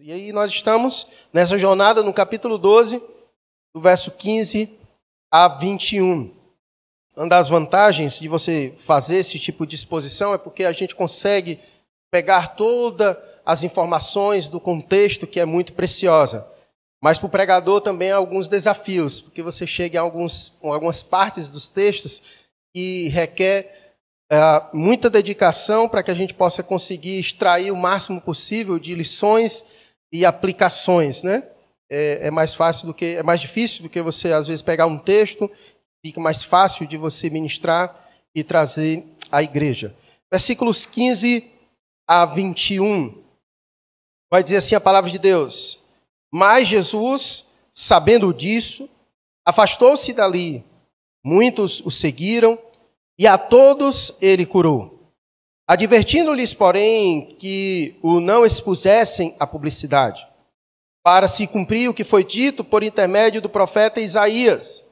E aí nós estamos nessa jornada no capítulo 12, do verso 15 a 21. Uma das vantagens de você fazer esse tipo de exposição é porque a gente consegue pegar todas as informações do contexto que é muito preciosa. Mas para o pregador também há alguns desafios, porque você chega em, alguns, algumas partes dos textos e requer é, muita dedicação para que a gente possa conseguir extrair o máximo possível de lições e aplicações, né? É, é, mais fácil do que é mais difícil do que você às vezes pegar um texto, fica mais fácil de você ministrar e trazer à igreja. Versículos 15 a 21 vai dizer assim a palavra de Deus: Mas Jesus, sabendo disso, afastou-se dali. Muitos o seguiram e a todos ele curou. Advertindo-lhes, porém, que o não expusessem à publicidade, para se cumprir o que foi dito por intermédio do profeta Isaías: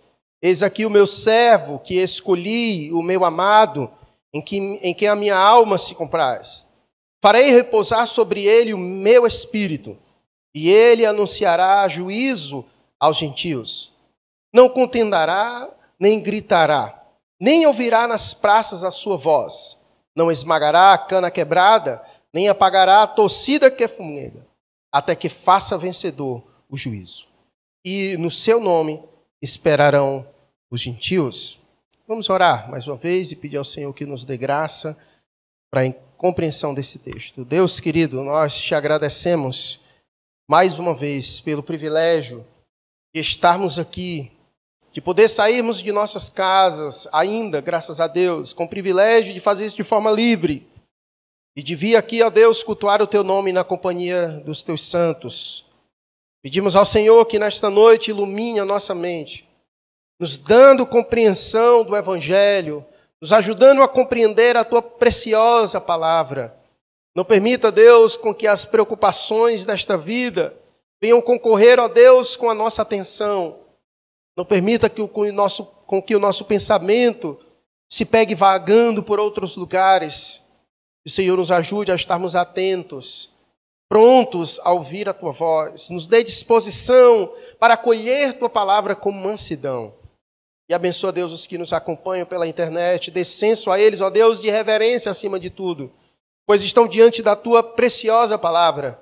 Eis aqui o meu servo que escolhi, o meu amado, em, em quem a minha alma se compraz. Farei repousar sobre ele o meu espírito, e ele anunciará juízo aos gentios. Não contendará, nem gritará nem ouvirá nas praças a sua voz, não esmagará a cana quebrada, nem apagará a torcida que fumega, até que faça vencedor o juízo. E no seu nome esperarão os gentios. Vamos orar mais uma vez e pedir ao Senhor que nos dê graça para a compreensão desse texto. Deus querido, nós te agradecemos mais uma vez pelo privilégio de estarmos aqui de poder sairmos de nossas casas, ainda, graças a Deus, com o privilégio de fazer isso de forma livre, e de vir aqui, ó Deus, cultuar o Teu nome na companhia dos Teus santos. Pedimos ao Senhor que nesta noite ilumine a nossa mente, nos dando compreensão do Evangelho, nos ajudando a compreender a Tua preciosa palavra. Não permita, Deus, com que as preocupações desta vida venham concorrer, ó Deus, com a nossa atenção não permita que o, com, nosso, com que o nosso pensamento se pegue vagando por outros lugares. O Senhor nos ajude a estarmos atentos, prontos a ouvir a tua voz. Nos dê disposição para acolher tua palavra com mansidão. E abençoa, Deus, os que nos acompanham pela internet. Dê senso a eles, ó Deus, de reverência acima de tudo, pois estão diante da tua preciosa palavra.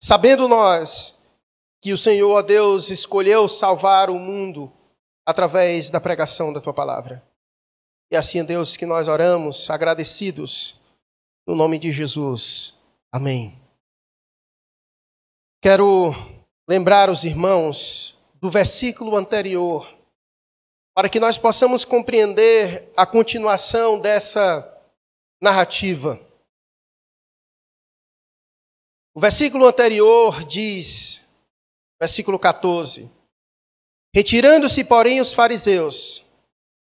Sabendo nós que o Senhor, ó Deus, escolheu salvar o mundo através da pregação da tua palavra. E assim, Deus, que nós oramos agradecidos no nome de Jesus. Amém. Quero lembrar os irmãos do versículo anterior, para que nós possamos compreender a continuação dessa narrativa. O versículo anterior diz: versículo 14. Retirando-se, porém, os fariseus,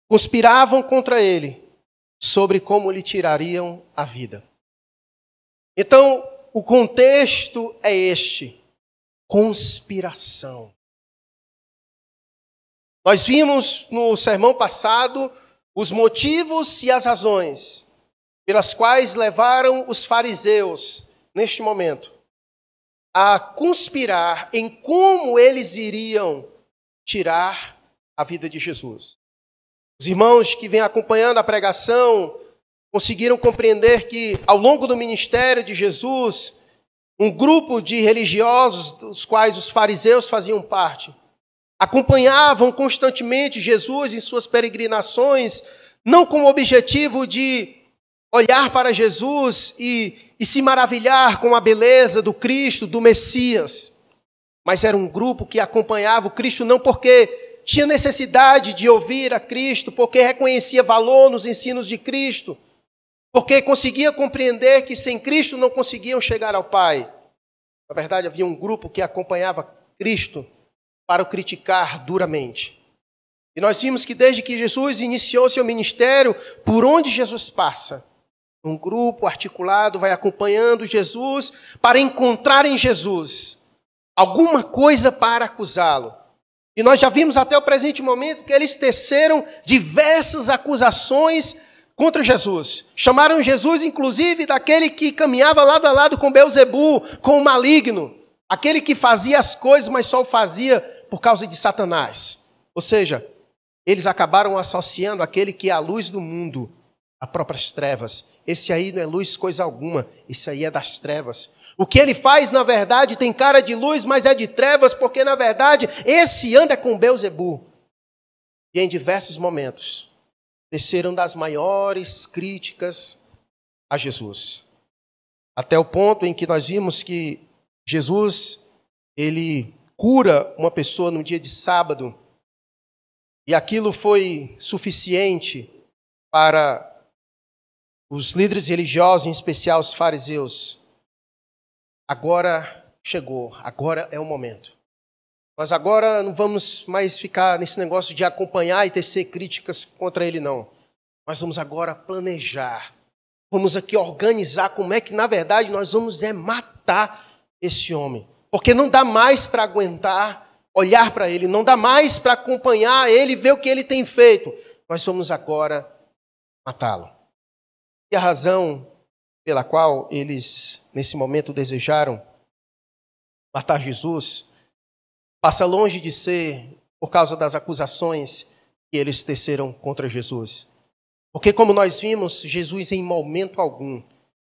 conspiravam contra ele sobre como lhe tirariam a vida. Então, o contexto é este: conspiração. Nós vimos no sermão passado os motivos e as razões pelas quais levaram os fariseus, neste momento, a conspirar em como eles iriam tirar a vida de Jesus. Os irmãos que vêm acompanhando a pregação conseguiram compreender que, ao longo do ministério de Jesus, um grupo de religiosos, dos quais os fariseus faziam parte, acompanhavam constantemente Jesus em suas peregrinações, não com o objetivo de olhar para Jesus e e se maravilhar com a beleza do Cristo, do Messias. Mas era um grupo que acompanhava o Cristo não porque tinha necessidade de ouvir a Cristo, porque reconhecia valor nos ensinos de Cristo, porque conseguia compreender que sem Cristo não conseguiam chegar ao Pai. Na verdade, havia um grupo que acompanhava Cristo para o criticar duramente. E nós vimos que desde que Jesus iniciou seu ministério, por onde Jesus passa, um grupo articulado vai acompanhando Jesus para encontrar em Jesus alguma coisa para acusá-lo. E nós já vimos até o presente momento que eles teceram diversas acusações contra Jesus. Chamaram Jesus, inclusive, daquele que caminhava lado a lado com Beuzebu, com o maligno. Aquele que fazia as coisas, mas só o fazia por causa de Satanás. Ou seja, eles acabaram associando aquele que é a luz do mundo a próprias trevas. Esse aí não é luz coisa alguma, esse aí é das trevas. O que ele faz, na verdade, tem cara de luz, mas é de trevas, porque na verdade esse anda com Beuzebu. E em diversos momentos desceram das maiores críticas a Jesus. Até o ponto em que nós vimos que Jesus ele cura uma pessoa no dia de sábado, e aquilo foi suficiente para os líderes religiosos, em especial os fariseus, agora chegou, agora é o momento. Nós agora não vamos mais ficar nesse negócio de acompanhar e tecer críticas contra ele, não. Nós vamos agora planejar. Vamos aqui organizar como é que, na verdade, nós vamos é matar esse homem. Porque não dá mais para aguentar olhar para ele, não dá mais para acompanhar ele, ver o que ele tem feito. Nós vamos agora matá-lo. E a razão pela qual eles, nesse momento, desejaram matar Jesus passa longe de ser por causa das acusações que eles teceram contra Jesus. Porque, como nós vimos, Jesus, em momento algum,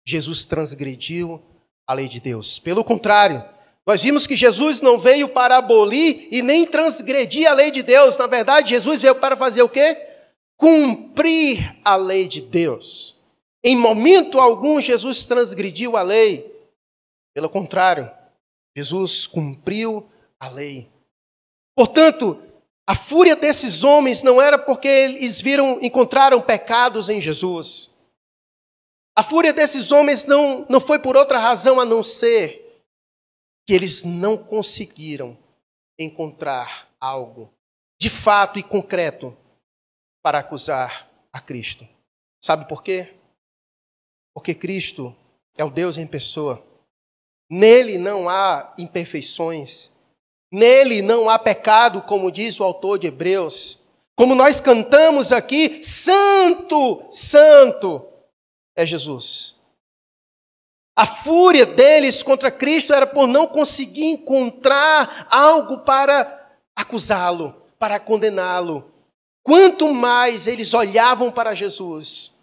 Jesus transgrediu a lei de Deus. Pelo contrário, nós vimos que Jesus não veio para abolir e nem transgredir a lei de Deus. Na verdade, Jesus veio para fazer o quê? Cumprir a lei de Deus. Em momento algum, Jesus transgrediu a lei. Pelo contrário, Jesus cumpriu a lei. Portanto, a fúria desses homens não era porque eles viram, encontraram pecados em Jesus. A fúria desses homens não, não foi por outra razão a não ser que eles não conseguiram encontrar algo de fato e concreto para acusar a Cristo. Sabe por quê? Porque Cristo é o Deus em pessoa. Nele não há imperfeições. Nele não há pecado, como diz o autor de Hebreus. Como nós cantamos aqui, Santo, Santo é Jesus. A fúria deles contra Cristo era por não conseguir encontrar algo para acusá-lo, para condená-lo. Quanto mais eles olhavam para Jesus,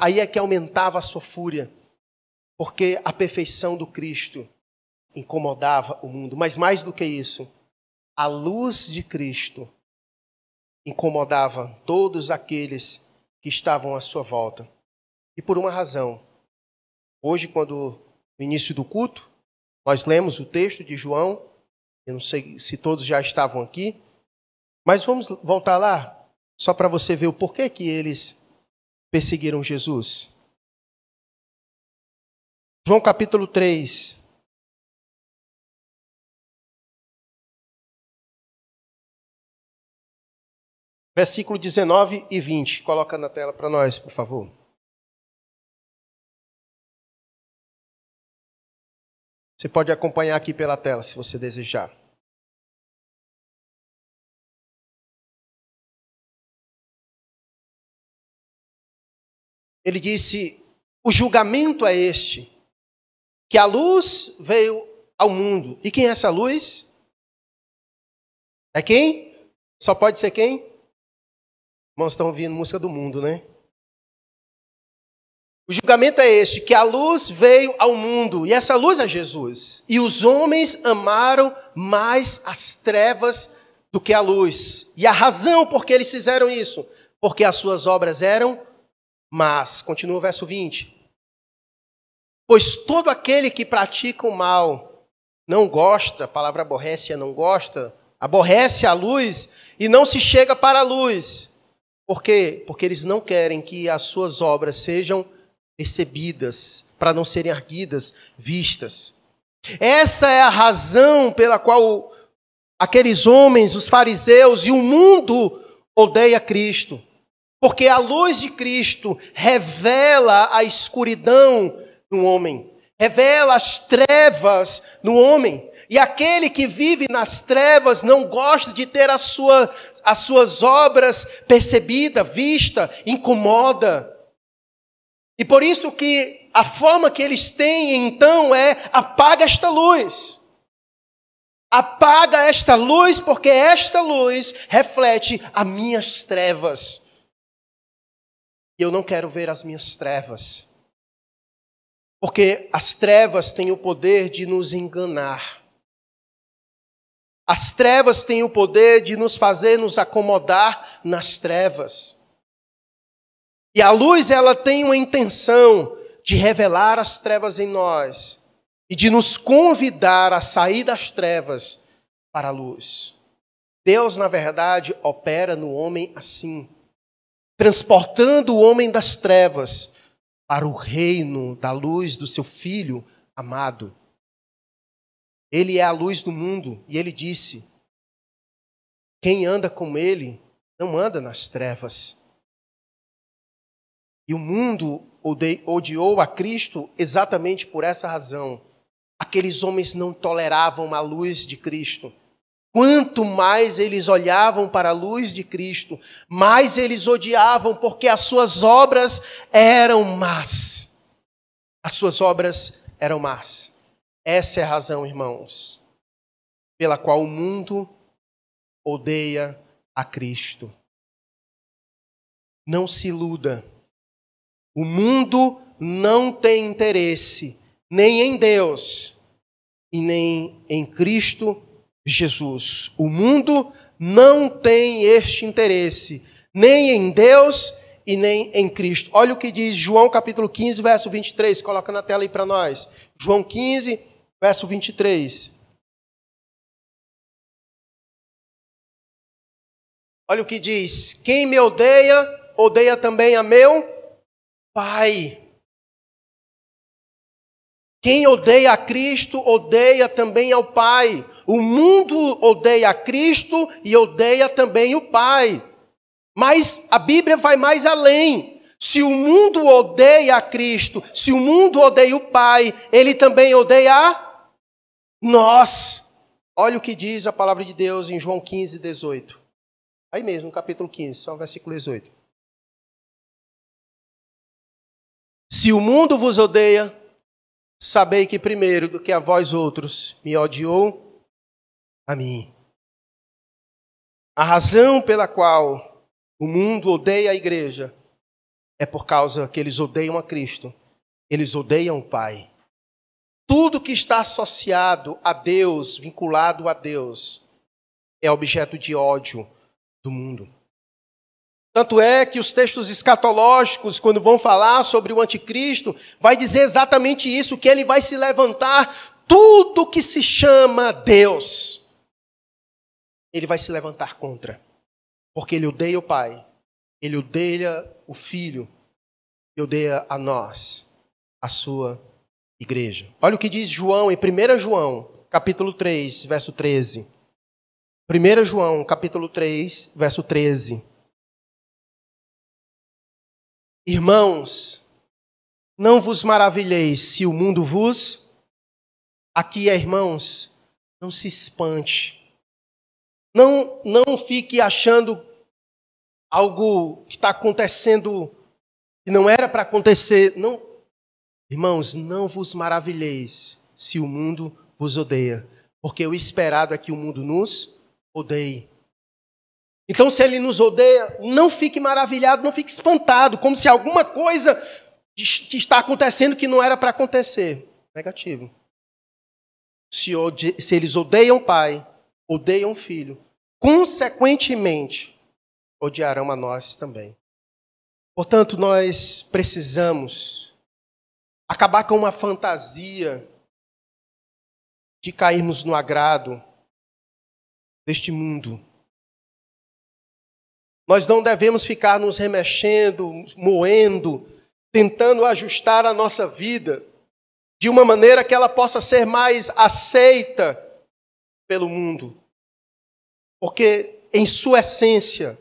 aí é que aumentava a sua fúria, porque a perfeição do Cristo incomodava o mundo. Mas mais do que isso, a luz de Cristo incomodava todos aqueles que estavam à sua volta. E por uma razão. Hoje, quando no início do culto, nós lemos o texto de João, eu não sei se todos já estavam aqui, mas vamos voltar lá, só para você ver o porquê que eles perseguiram Jesus. João capítulo 3. Versículo 19 e 20. Coloca na tela para nós, por favor. Você pode acompanhar aqui pela tela, se você desejar. Ele disse: O julgamento é este, que a luz veio ao mundo. E quem é essa luz? É quem? Só pode ser quem? Irmãos, estão ouvindo música do mundo, né? O julgamento é este: que a luz veio ao mundo, e essa luz é Jesus. E os homens amaram mais as trevas do que a luz. E a razão por que eles fizeram isso? Porque as suas obras eram mas, continua o verso 20: Pois todo aquele que pratica o mal não gosta, a palavra aborrece é não gosta, aborrece a luz e não se chega para a luz. Por quê? Porque eles não querem que as suas obras sejam percebidas, para não serem arguidas, vistas. Essa é a razão pela qual aqueles homens, os fariseus e o mundo odeia Cristo. Porque a luz de Cristo revela a escuridão no homem, revela as trevas no homem. E aquele que vive nas trevas não gosta de ter a sua, as suas obras percebida, vista, incomoda. E por isso que a forma que eles têm então é apaga esta luz. Apaga esta luz, porque esta luz reflete as minhas trevas. E eu não quero ver as minhas trevas. Porque as trevas têm o poder de nos enganar. As trevas têm o poder de nos fazer nos acomodar nas trevas. E a luz, ela tem uma intenção de revelar as trevas em nós e de nos convidar a sair das trevas para a luz. Deus, na verdade, opera no homem assim, transportando o homem das trevas para o reino da luz do seu filho amado. Ele é a luz do mundo e ele disse: quem anda com ele não anda nas trevas. E o mundo odiou a Cristo exatamente por essa razão. Aqueles homens não toleravam a luz de Cristo. Quanto mais eles olhavam para a luz de Cristo, mais eles odiavam, porque as suas obras eram más. As suas obras eram más. Essa é a razão, irmãos, pela qual o mundo odeia a Cristo. Não se iluda. O mundo não tem interesse nem em Deus e nem em Cristo Jesus. O mundo não tem este interesse, nem em Deus e nem em Cristo. Olha o que diz João capítulo 15, verso 23. Coloca na tela aí para nós. João 15, verso 23. Olha o que diz: Quem me odeia, odeia também a meu Pai. Quem odeia a Cristo, odeia também ao Pai. O mundo odeia a Cristo e odeia também o Pai. Mas a Bíblia vai mais além. Se o mundo odeia a Cristo, se o mundo odeia o Pai, ele também odeia nós. Olha o que diz a palavra de Deus em João 15, 18. Aí mesmo, no capítulo 15, só o versículo 18. Se o mundo vos odeia, sabei que primeiro do que a vós outros me odiou a mim. A razão pela qual o mundo odeia a igreja é por causa que eles odeiam a Cristo, eles odeiam o Pai. Tudo que está associado a Deus, vinculado a Deus, é objeto de ódio do mundo. Tanto é que os textos escatológicos, quando vão falar sobre o anticristo, vai dizer exatamente isso, que ele vai se levantar tudo que se chama Deus. Ele vai se levantar contra. Porque ele odeia o Pai, ele odeia o Filho, e odeia a nós, a sua igreja. Olha o que diz João em 1 João, capítulo 3, verso 13. 1 João, capítulo 3, verso 13. Irmãos, não vos maravilheis se o mundo vos. Aqui é, irmãos, não se espante. Não, não fique achando algo que está acontecendo que não era para acontecer. Não, Irmãos, não vos maravilheis se o mundo vos odeia, porque o esperado é que o mundo nos odeie. Então, se ele nos odeia, não fique maravilhado, não fique espantado, como se alguma coisa que está acontecendo que não era para acontecer. Negativo. Se, se eles odeiam o pai, odeiam filho, consequentemente, odiarão a nós também. Portanto, nós precisamos acabar com uma fantasia de cairmos no agrado deste mundo. Nós não devemos ficar nos remexendo, moendo, tentando ajustar a nossa vida de uma maneira que ela possa ser mais aceita pelo mundo. Porque, em sua essência,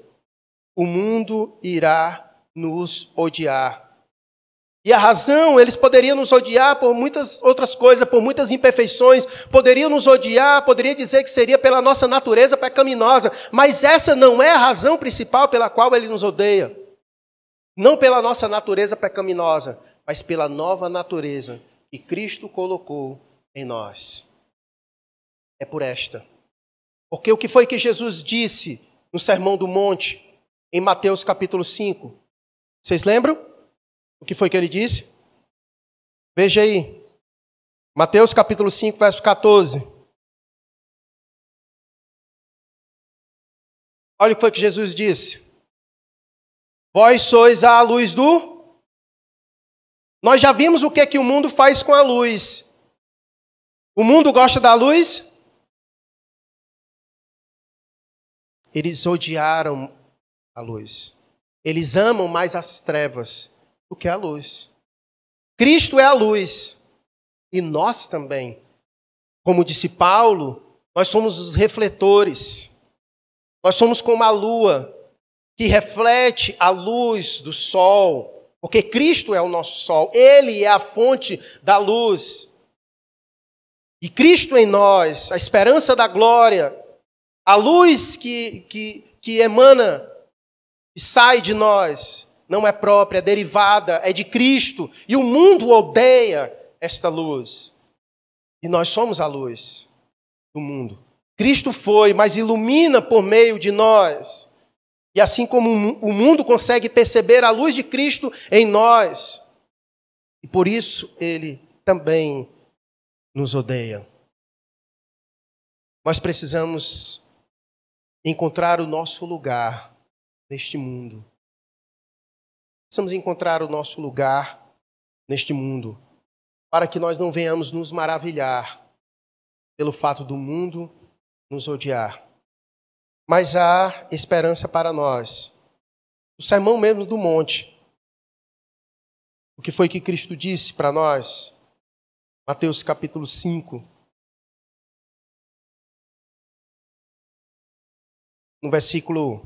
o mundo irá nos odiar. E a razão, eles poderiam nos odiar por muitas outras coisas, por muitas imperfeições, poderiam nos odiar, poderia dizer que seria pela nossa natureza pecaminosa, mas essa não é a razão principal pela qual ele nos odeia. Não pela nossa natureza pecaminosa, mas pela nova natureza que Cristo colocou em nós. É por esta. Porque o que foi que Jesus disse no Sermão do Monte, em Mateus capítulo 5? Vocês lembram? O que foi que ele disse? Veja aí. Mateus capítulo 5, verso 14. Olha o que foi que Jesus disse. Vós sois a luz do. Nós já vimos o que é que o mundo faz com a luz. O mundo gosta da luz? Eles odiaram a luz. Eles amam mais as trevas do que a luz. Cristo é a luz. E nós também. Como disse Paulo, nós somos os refletores. Nós somos como a lua que reflete a luz do sol, porque Cristo é o nosso sol, Ele é a fonte da luz. E Cristo em nós, a esperança da glória, a luz que, que, que emana e sai de nós, não é própria, é derivada, é de Cristo. E o mundo odeia esta luz. E nós somos a luz do mundo. Cristo foi, mas ilumina por meio de nós. E assim como o mundo consegue perceber a luz de Cristo em nós, e por isso ele também nos odeia. Nós precisamos encontrar o nosso lugar neste mundo. Precisamos encontrar o nosso lugar neste mundo, para que nós não venhamos nos maravilhar pelo fato do mundo nos odiar. Mas há esperança para nós. O sermão mesmo do monte. O que foi que Cristo disse para nós? Mateus capítulo 5. No versículo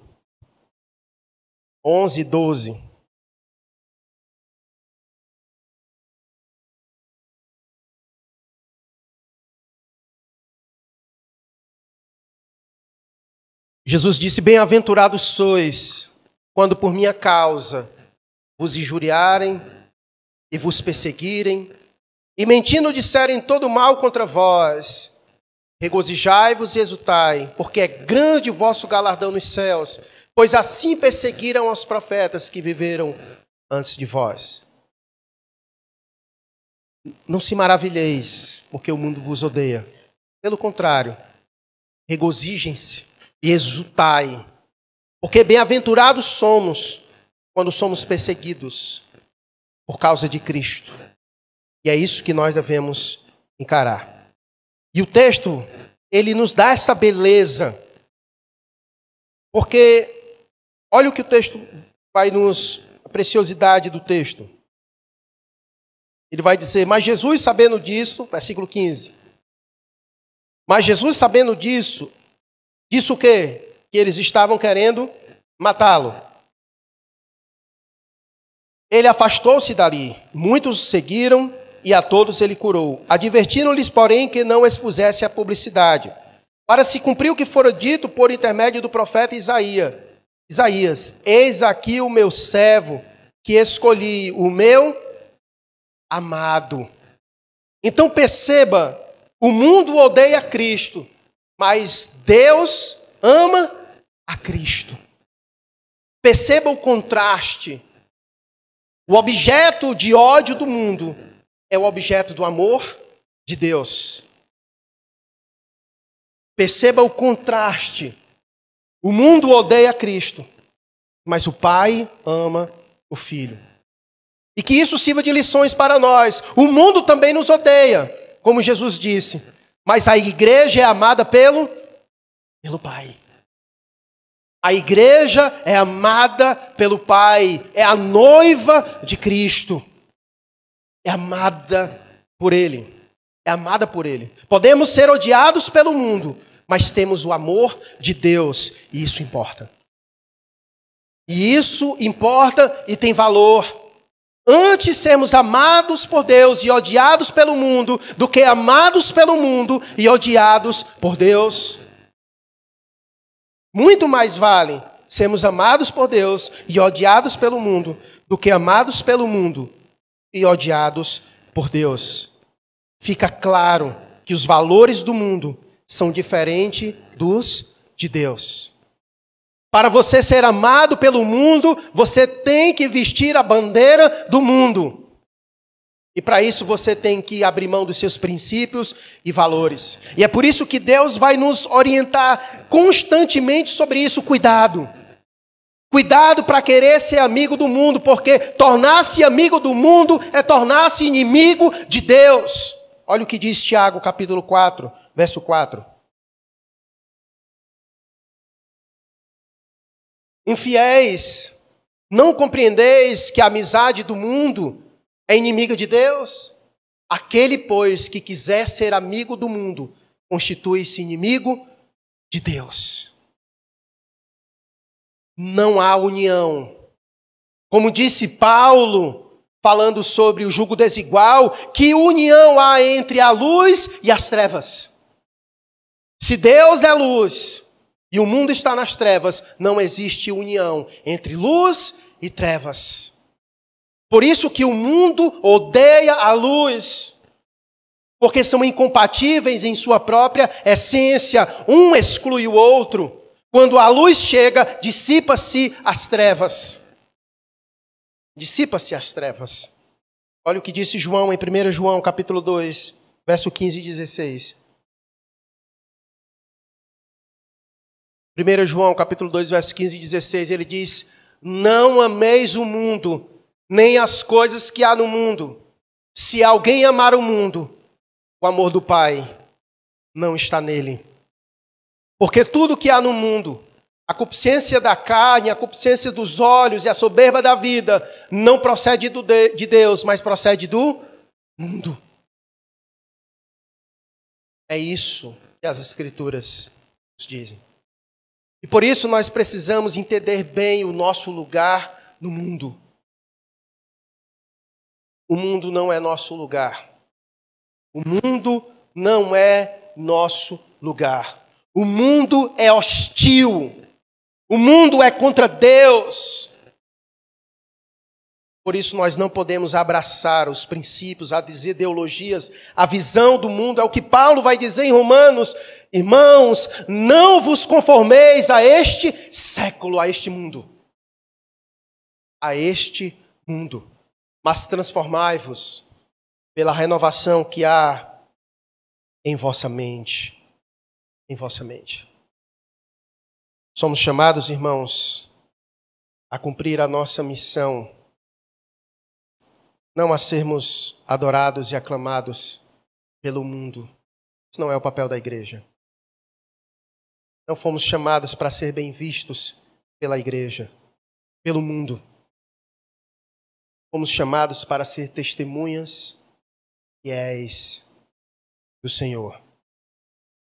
11 e 12. Jesus disse: Bem-aventurados sois quando por minha causa vos injuriarem e vos perseguirem, e mentindo disserem todo mal contra vós. Regozijai-vos e exultai, porque é grande o vosso galardão nos céus, pois assim perseguiram os profetas que viveram antes de vós. Não se maravilheis, porque o mundo vos odeia. Pelo contrário, regozijem-se e exultai, porque bem-aventurados somos quando somos perseguidos por causa de Cristo. E é isso que nós devemos encarar. E o texto, ele nos dá essa beleza, porque olha o que o texto vai nos. a preciosidade do texto. Ele vai dizer: Mas Jesus, sabendo disso, versículo 15. Mas Jesus, sabendo disso, Disse o quê? Que eles estavam querendo matá-lo. Ele afastou-se dali. Muitos seguiram e a todos ele curou. Advertiram-lhes, porém, que não expusesse a publicidade, para se cumprir o que fora dito por intermédio do profeta Isaías. Isaías, eis aqui o meu servo, que escolhi, o meu amado. Então perceba, o mundo odeia Cristo, mas Deus ama a Cristo. Perceba o contraste. O objeto de ódio do mundo é o objeto do amor de Deus. Perceba o contraste. O mundo odeia Cristo, mas o Pai ama o Filho. E que isso sirva de lições para nós. O mundo também nos odeia, como Jesus disse. Mas a igreja é amada pelo, pelo Pai. A igreja é amada pelo Pai, é a noiva de Cristo. É amada por Ele. É amada por Ele. Podemos ser odiados pelo mundo, mas temos o amor de Deus, e isso importa. E isso importa e tem valor. Antes sermos amados por Deus e odiados pelo mundo, do que amados pelo mundo e odiados por Deus. Muito mais vale sermos amados por Deus e odiados pelo mundo, do que amados pelo mundo e odiados por Deus. Fica claro que os valores do mundo são diferentes dos de Deus. Para você ser amado pelo mundo, você tem que vestir a bandeira do mundo. E para isso você tem que abrir mão dos seus princípios e valores. E é por isso que Deus vai nos orientar constantemente sobre isso. Cuidado. Cuidado para querer ser amigo do mundo, porque tornar-se amigo do mundo é tornar-se inimigo de Deus. Olha o que diz Tiago, capítulo 4, verso 4. Infiéis, não compreendeis que a amizade do mundo é inimiga de Deus? Aquele, pois, que quiser ser amigo do mundo, constitui-se inimigo de Deus. Não há união. Como disse Paulo, falando sobre o jugo desigual, que união há entre a luz e as trevas. Se Deus é luz e o mundo está nas trevas, não existe união entre luz e trevas. Por isso que o mundo odeia a luz, porque são incompatíveis em sua própria essência, um exclui o outro. Quando a luz chega, dissipa-se as trevas. Dissipa-se as trevas. Olha o que disse João em 1 João, capítulo 2, verso 15 e 16. 1 João, capítulo 2, verso 15 e 16, ele diz: Não ameis o mundo, nem as coisas que há no mundo. Se alguém amar o mundo, o amor do Pai não está nele. Porque tudo que há no mundo, a concupiscência da carne, a concupiscência dos olhos e a soberba da vida, não procede de Deus, mas procede do mundo. É isso que as Escrituras nos dizem. E por isso nós precisamos entender bem o nosso lugar no mundo. O mundo não é nosso lugar. O mundo não é nosso lugar. O mundo é hostil. O mundo é contra Deus. Por isso nós não podemos abraçar os princípios, as ideologias, a visão do mundo. É o que Paulo vai dizer em Romanos. Irmãos, não vos conformeis a este século, a este mundo. A este mundo mas transformai-vos pela renovação que há em vossa mente. Em vossa mente. Somos chamados, irmãos, a cumprir a nossa missão, não a sermos adorados e aclamados pelo mundo. Isso não é o papel da igreja. Não fomos chamados para ser bem vistos pela igreja, pelo mundo. Fomos chamados para ser testemunhas fiéis do Senhor.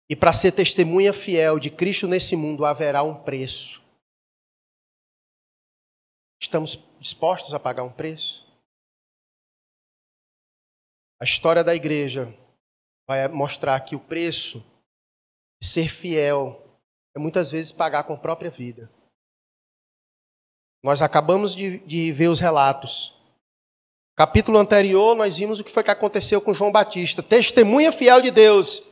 E para ser testemunha fiel de Cristo nesse mundo haverá um preço. Estamos dispostos a pagar um preço? A história da igreja vai mostrar que o preço de ser fiel é muitas vezes pagar com a própria vida. Nós acabamos de, de ver os relatos Capítulo anterior, nós vimos o que foi que aconteceu com João Batista, testemunha fiel de Deus.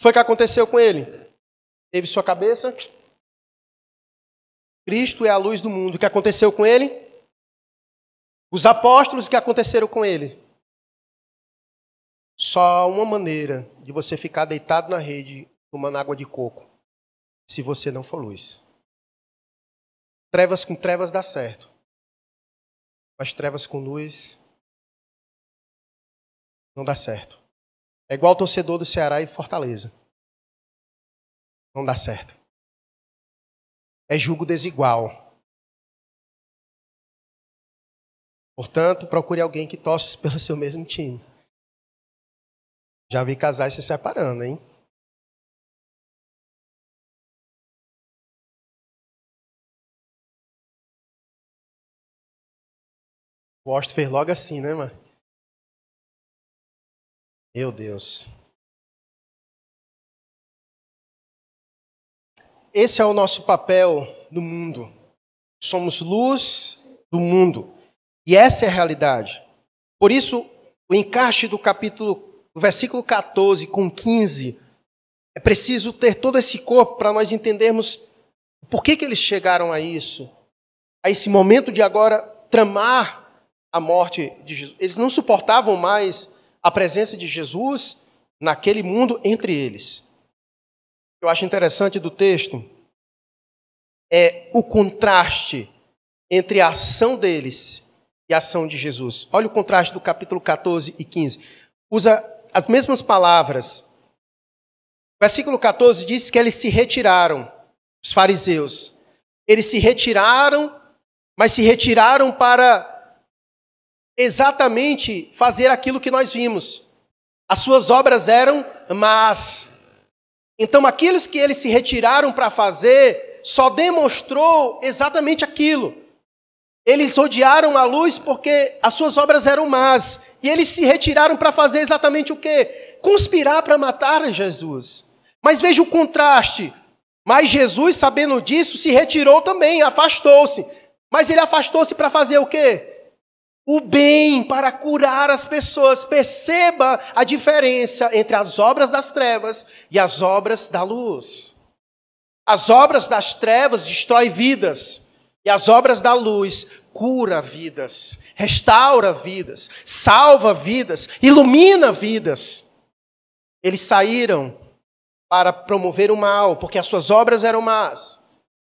O que foi aconteceu com ele? Teve sua cabeça. Cristo é a luz do mundo. O que aconteceu com ele? Os apóstolos, que aconteceram com ele? Só uma maneira de você ficar deitado na rede tomando água de coco, se você não for luz. Trevas com trevas dá certo. Mas trevas com luz não dá certo. É igual torcedor do Ceará e Fortaleza. Não dá certo. É julgo desigual. Portanto, procure alguém que torce pelo seu mesmo time. Já vi casais se separando, hein? O Austin fez logo assim, né, mano? Meu Deus. Esse é o nosso papel no mundo. Somos luz do mundo. E essa é a realidade. Por isso, o encaixe do capítulo, do versículo 14 com 15, é preciso ter todo esse corpo para nós entendermos por que, que eles chegaram a isso, a esse momento de agora tramar a morte de Jesus. Eles não suportavam mais a presença de Jesus naquele mundo entre eles. Eu acho interessante do texto é o contraste entre a ação deles e a ação de Jesus. Olha o contraste do capítulo 14 e 15. Usa as mesmas palavras. O versículo 14 diz que eles se retiraram, os fariseus. Eles se retiraram, mas se retiraram para exatamente fazer aquilo que nós vimos. As suas obras eram más. Então, aqueles que eles se retiraram para fazer só demonstrou exatamente aquilo. Eles odiaram a luz porque as suas obras eram más. E eles se retiraram para fazer exatamente o quê? Conspirar para matar Jesus. Mas veja o contraste. Mas Jesus, sabendo disso, se retirou também, afastou-se. Mas ele afastou-se para fazer o quê? O bem, para curar as pessoas. Perceba a diferença entre as obras das trevas e as obras da luz. As obras das trevas destroem vidas. E as obras da luz cura vidas, restaura vidas, salva vidas, ilumina vidas. Eles saíram para promover o mal, porque as suas obras eram más.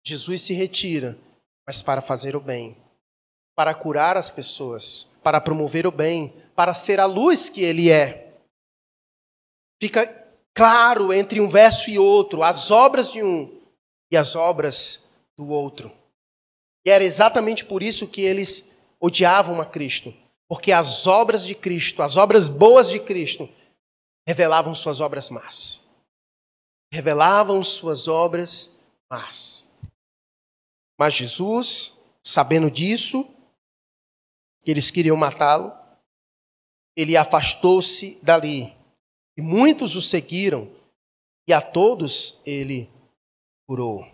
Jesus se retira, mas para fazer o bem, para curar as pessoas, para promover o bem, para ser a luz que ele é. Fica claro entre um verso e outro as obras de um e as obras do outro. E era exatamente por isso que eles odiavam a Cristo. Porque as obras de Cristo, as obras boas de Cristo, revelavam suas obras más. Revelavam suas obras más. Mas Jesus, sabendo disso, que eles queriam matá-lo, ele afastou-se dali. E muitos o seguiram, e a todos ele curou.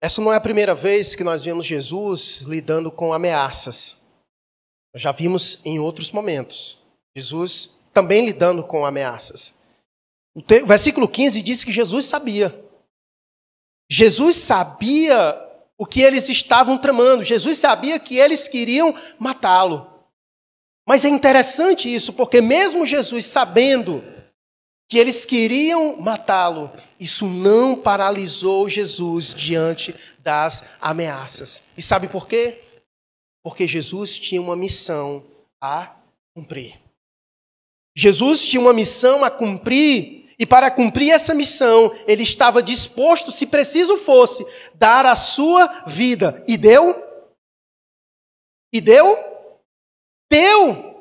Essa não é a primeira vez que nós vemos Jesus lidando com ameaças. Nós já vimos em outros momentos. Jesus também lidando com ameaças. O versículo 15 diz que Jesus sabia. Jesus sabia o que eles estavam tramando. Jesus sabia que eles queriam matá-lo. Mas é interessante isso, porque mesmo Jesus sabendo que eles queriam matá-lo, isso não paralisou Jesus diante das ameaças. E sabe por quê? Porque Jesus tinha uma missão a cumprir. Jesus tinha uma missão a cumprir, e para cumprir essa missão, ele estava disposto, se preciso fosse, dar a sua vida. E deu? E deu? Deu!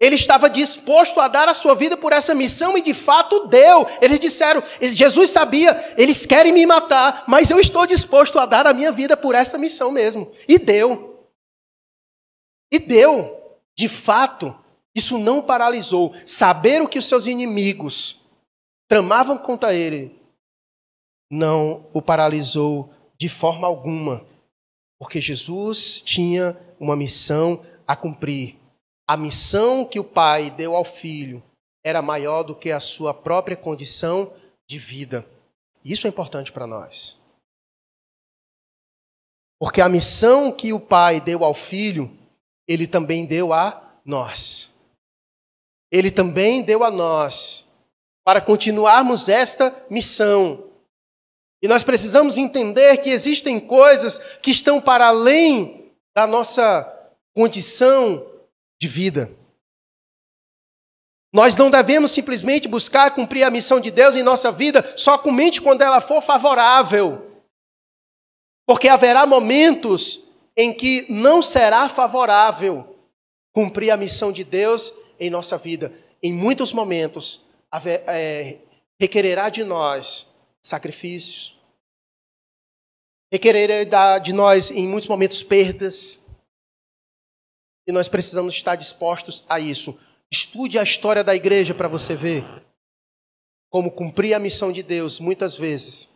Ele estava disposto a dar a sua vida por essa missão e de fato deu. Eles disseram, Jesus sabia, eles querem me matar, mas eu estou disposto a dar a minha vida por essa missão mesmo. E deu. E deu. De fato, isso não paralisou. Saber o que os seus inimigos tramavam contra ele não o paralisou de forma alguma, porque Jesus tinha uma missão a cumprir a missão que o pai deu ao filho era maior do que a sua própria condição de vida. Isso é importante para nós. Porque a missão que o pai deu ao filho, ele também deu a nós. Ele também deu a nós para continuarmos esta missão. E nós precisamos entender que existem coisas que estão para além da nossa condição de vida. Nós não devemos simplesmente buscar cumprir a missão de Deus em nossa vida somente quando ela for favorável. Porque haverá momentos em que não será favorável cumprir a missão de Deus em nossa vida. Em muitos momentos, é, requererá de nós sacrifícios, requererá de nós, em muitos momentos, perdas, e nós precisamos estar dispostos a isso. Estude a história da igreja para você ver como cumprir a missão de Deus muitas vezes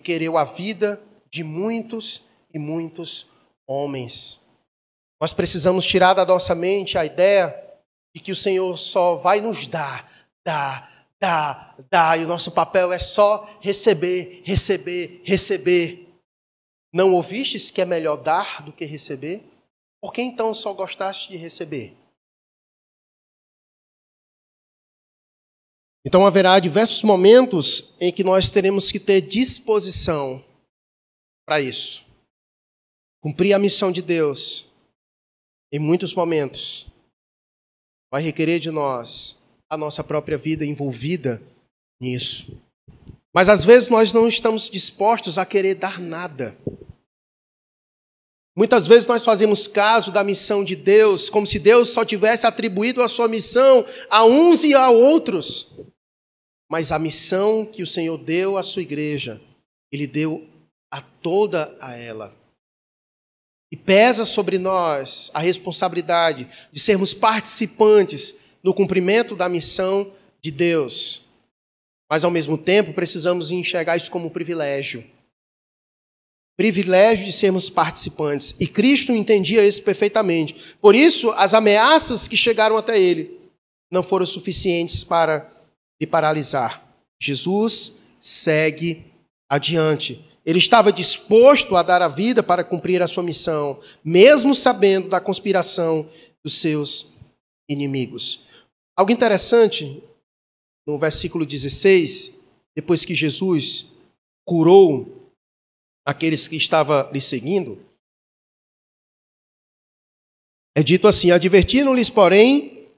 querer a vida de muitos e muitos homens. Nós precisamos tirar da nossa mente a ideia de que o Senhor só vai nos dar, dar, dar, dar, e o nosso papel é só receber, receber, receber. Não ouvistes que é melhor dar do que receber? Por que então só gostaste de receber? Então haverá diversos momentos em que nós teremos que ter disposição para isso. Cumprir a missão de Deus, em muitos momentos, vai requerer de nós a nossa própria vida envolvida nisso. Mas às vezes nós não estamos dispostos a querer dar nada. Muitas vezes nós fazemos caso da missão de Deus como se Deus só tivesse atribuído a sua missão a uns e a outros. Mas a missão que o Senhor deu à sua igreja, Ele deu a toda a ela. E pesa sobre nós a responsabilidade de sermos participantes no cumprimento da missão de Deus. Mas, ao mesmo tempo, precisamos enxergar isso como um privilégio. Privilégio de sermos participantes. E Cristo entendia isso perfeitamente. Por isso, as ameaças que chegaram até ele não foram suficientes para lhe paralisar. Jesus segue adiante. Ele estava disposto a dar a vida para cumprir a sua missão, mesmo sabendo da conspiração dos seus inimigos. Algo interessante, no versículo 16, depois que Jesus curou aqueles que estavam lhe seguindo, é dito assim: advertiram-lhes, porém,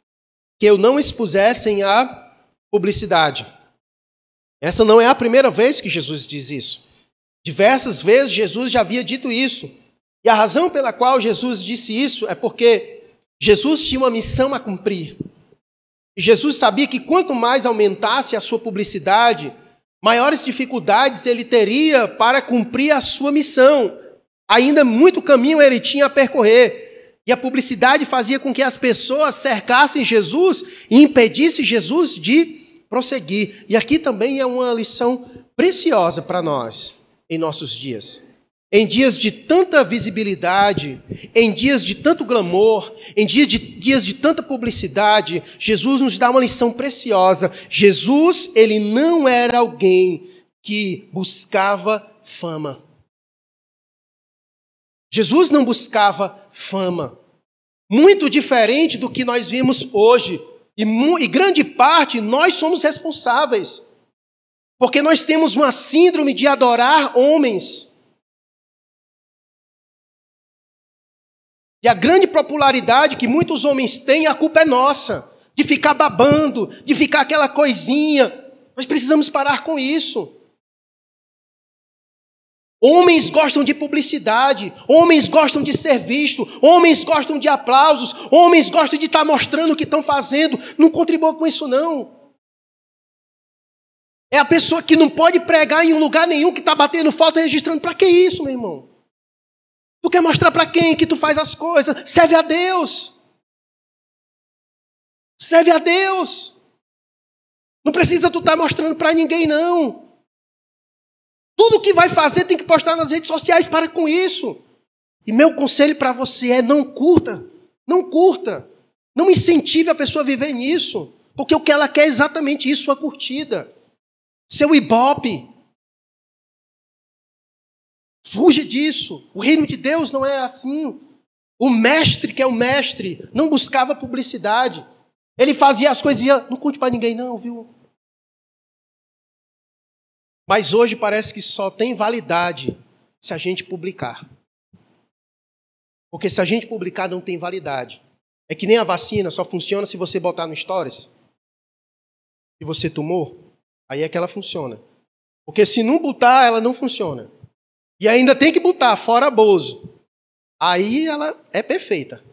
que eu não expusessem a publicidade. Essa não é a primeira vez que Jesus diz isso. Diversas vezes Jesus já havia dito isso. E a razão pela qual Jesus disse isso é porque Jesus tinha uma missão a cumprir. E Jesus sabia que quanto mais aumentasse a sua publicidade, maiores dificuldades ele teria para cumprir a sua missão. Ainda muito caminho ele tinha a percorrer. E a publicidade fazia com que as pessoas cercassem Jesus e impedissem Jesus de prosseguir. E aqui também é uma lição preciosa para nós em nossos dias. Em dias de tanta visibilidade, em dias de tanto glamour, em dias de, dias de tanta publicidade, Jesus nos dá uma lição preciosa. Jesus, ele não era alguém que buscava fama. Jesus não buscava fama. Muito diferente do que nós vimos hoje. E, e grande parte nós somos responsáveis. Porque nós temos uma síndrome de adorar homens. E a grande popularidade que muitos homens têm, a culpa é nossa. De ficar babando, de ficar aquela coisinha. Nós precisamos parar com isso. Homens gostam de publicidade, homens gostam de ser visto, homens gostam de aplausos, homens gostam de estar mostrando o que estão fazendo. Não contribua com isso, não. É a pessoa que não pode pregar em um lugar nenhum, que está batendo falta registrando. Para que isso, meu irmão? Tu quer mostrar para quem que tu faz as coisas? Serve a Deus. Serve a Deus. Não precisa tu estar tá mostrando para ninguém, não. Tudo que vai fazer tem que postar nas redes sociais. Para com isso. E meu conselho para você é: não curta. Não curta. Não incentive a pessoa a viver nisso. Porque o que ela quer é exatamente isso, a curtida seu ibope. Fuja disso. O reino de Deus não é assim. O mestre, que é o mestre, não buscava publicidade. Ele fazia as coisas e ia, não conte para ninguém, não, viu? Mas hoje parece que só tem validade se a gente publicar. Porque se a gente publicar, não tem validade. É que nem a vacina, só funciona se você botar no Stories. E você tomou. Aí é que ela funciona. Porque se não botar, ela não funciona. E ainda tem que botar, fora Bozo. Aí ela é perfeita.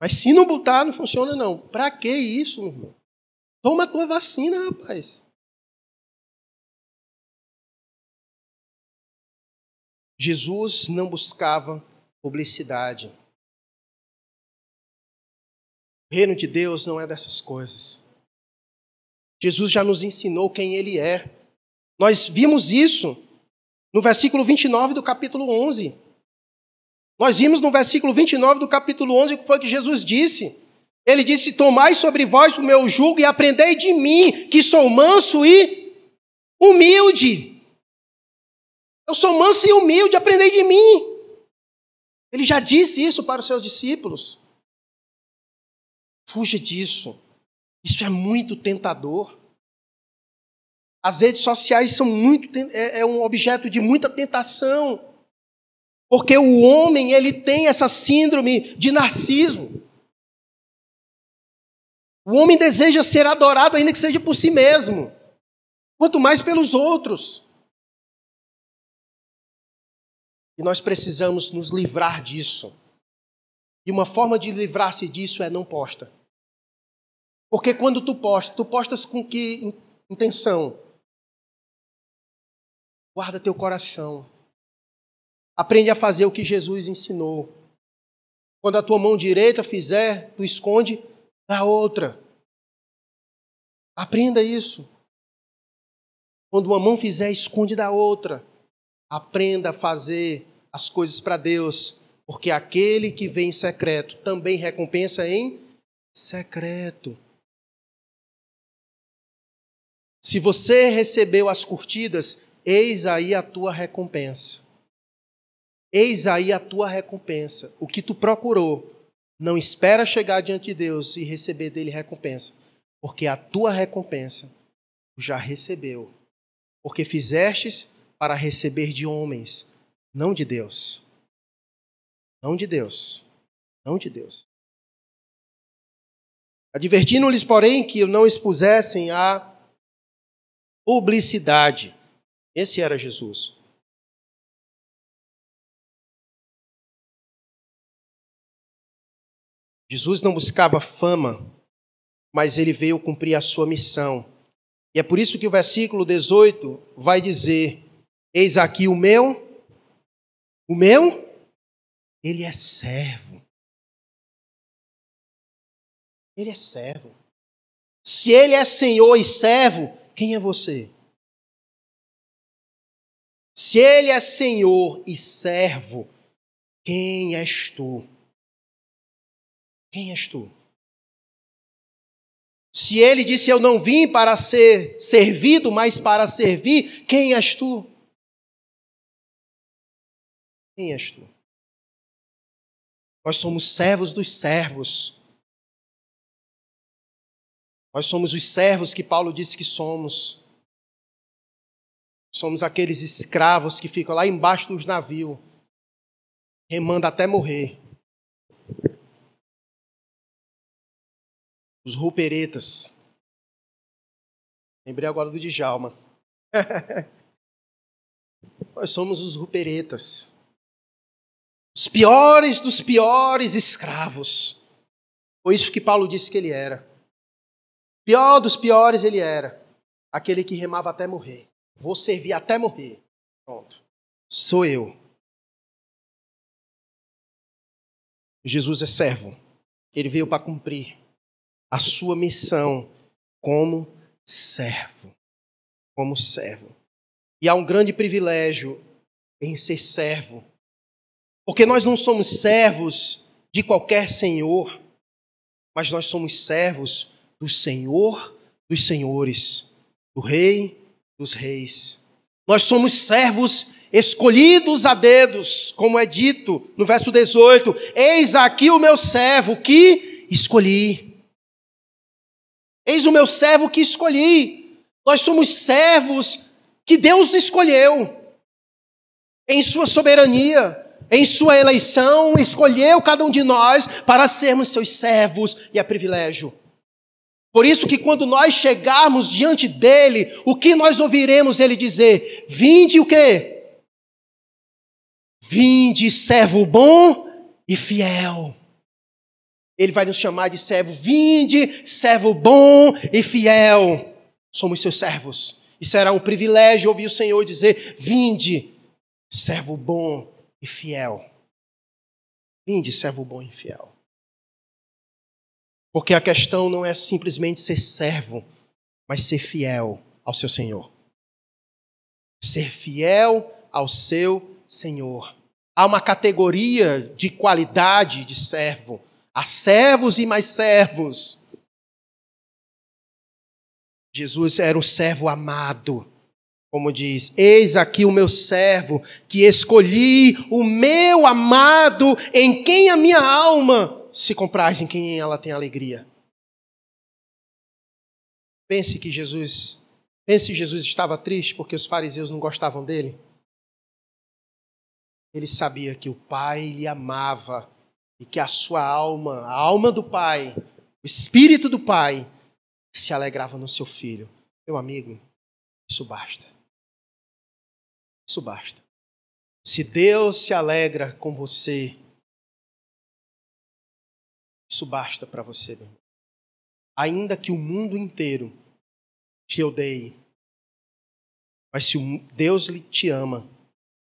Mas se não botar, não funciona não. Pra que isso, meu irmão? Toma a tua vacina, rapaz. Jesus não buscava publicidade. O reino de Deus não é dessas coisas. Jesus já nos ensinou quem ele é. Nós vimos isso no versículo 29 do capítulo 11. Nós vimos no versículo 29 do capítulo 11 o que foi que Jesus disse. Ele disse: Tomai sobre vós o meu jugo e aprendei de mim, que sou manso e humilde. Eu sou manso e humilde, aprendei de mim. Ele já disse isso para os seus discípulos. Fuja disso. Isso é muito tentador. As redes sociais são muito é, é um objeto de muita tentação. Porque o homem, ele tem essa síndrome de narciso. O homem deseja ser adorado, ainda que seja por si mesmo, quanto mais pelos outros. E nós precisamos nos livrar disso. E uma forma de livrar-se disso é não posta. Porque quando tu postas, tu postas com que intenção? Guarda teu coração. Aprende a fazer o que Jesus ensinou. Quando a tua mão direita fizer, tu esconde a outra. Aprenda isso. Quando uma mão fizer, esconde da outra. Aprenda a fazer as coisas para Deus, porque aquele que vem em secreto também recompensa em secreto. Se você recebeu as curtidas, eis aí a tua recompensa. Eis aí a tua recompensa. O que tu procurou. Não espera chegar diante de Deus e receber dele recompensa, porque a tua recompensa já recebeu. Porque fizestes para receber de homens, não de Deus. Não de Deus. Não de Deus. Advertindo-lhes, porém, que não expusessem a publicidade. Esse era Jesus. Jesus não buscava fama, mas ele veio cumprir a sua missão. E é por isso que o versículo 18 vai dizer: Eis aqui o meu, o meu, ele é servo. Ele é servo. Se ele é senhor e servo, quem é você? Se ele é senhor e servo, quem és tu? Quem és tu? Se ele disse: Eu não vim para ser servido, mas para servir, quem és tu? Quem és tu? Nós somos servos dos servos. Nós somos os servos que Paulo disse que somos. Somos aqueles escravos que ficam lá embaixo dos navios, remando até morrer. Os ruperetas. Lembrei agora do Djalma. Nós somos os ruperetas. Os piores dos piores escravos. Foi isso que Paulo disse que ele era. Pior dos piores ele era. Aquele que remava até morrer. Vou servir até morrer. Pronto. Sou eu. Jesus é servo. Ele veio para cumprir a sua missão como servo. Como servo. E há um grande privilégio em ser servo. Porque nós não somos servos de qualquer senhor, mas nós somos servos do Senhor dos senhores, do Rei dos reis. Nós somos servos escolhidos a dedos, como é dito no verso 18: Eis aqui o meu servo que escolhi. Eis o meu servo que escolhi. Nós somos servos que Deus escolheu. Em sua soberania, em sua eleição, escolheu cada um de nós para sermos seus servos e é privilégio. Por isso que quando nós chegarmos diante dele, o que nós ouviremos ele dizer? Vinde o quê? Vinde, servo bom e fiel. Ele vai nos chamar de servo. Vinde, servo bom e fiel. Somos seus servos. E será um privilégio ouvir o Senhor dizer: Vinde, servo bom e fiel. Vinde, servo bom e fiel. Porque a questão não é simplesmente ser servo, mas ser fiel ao seu Senhor. Ser fiel ao seu Senhor. há uma categoria de qualidade de servo. Há servos e mais servos. Jesus era o servo amado. Como diz: Eis aqui o meu servo, que escolhi o meu amado, em quem a minha alma se compraz, em quem ela tem alegria. Pense que Jesus, pense que Jesus estava triste porque os fariseus não gostavam dele. Ele sabia que o Pai lhe amava e que a sua alma, a alma do Pai, o espírito do Pai, se alegrava no seu filho. Meu amigo, isso basta. Isso basta. Se Deus se alegra com você, isso basta para você, meu irmão. Ainda que o mundo inteiro te odeie, mas se Deus te ama,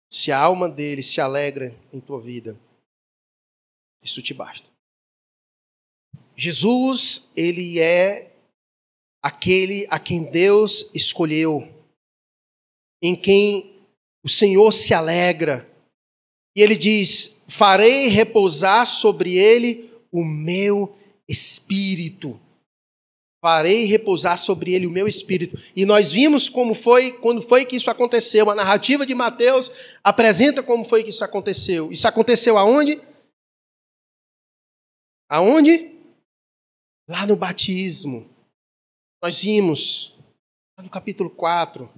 se a alma dele se alegra em tua vida, isso te basta. Jesus, ele é aquele a quem Deus escolheu, em quem o Senhor se alegra. E ele diz: Farei repousar sobre ele o meu espírito. Farei repousar sobre ele o meu espírito. E nós vimos como foi, quando foi que isso aconteceu. A narrativa de Mateus apresenta como foi que isso aconteceu. Isso aconteceu aonde? Aonde? Lá no batismo. Nós vimos, lá no capítulo 4,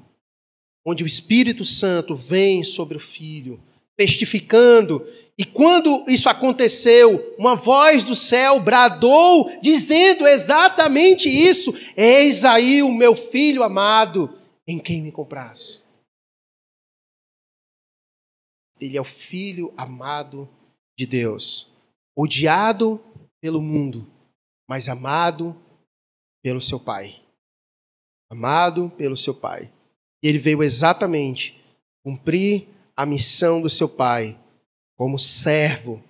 onde o Espírito Santo vem sobre o Filho, testificando. E quando isso aconteceu, uma voz do céu bradou, dizendo exatamente isso: Eis aí o meu filho amado, em quem me compraz. Ele é o filho amado de Deus, odiado pelo mundo, mas amado pelo seu Pai. Amado pelo seu Pai. E ele veio exatamente cumprir a missão do seu Pai, como servo,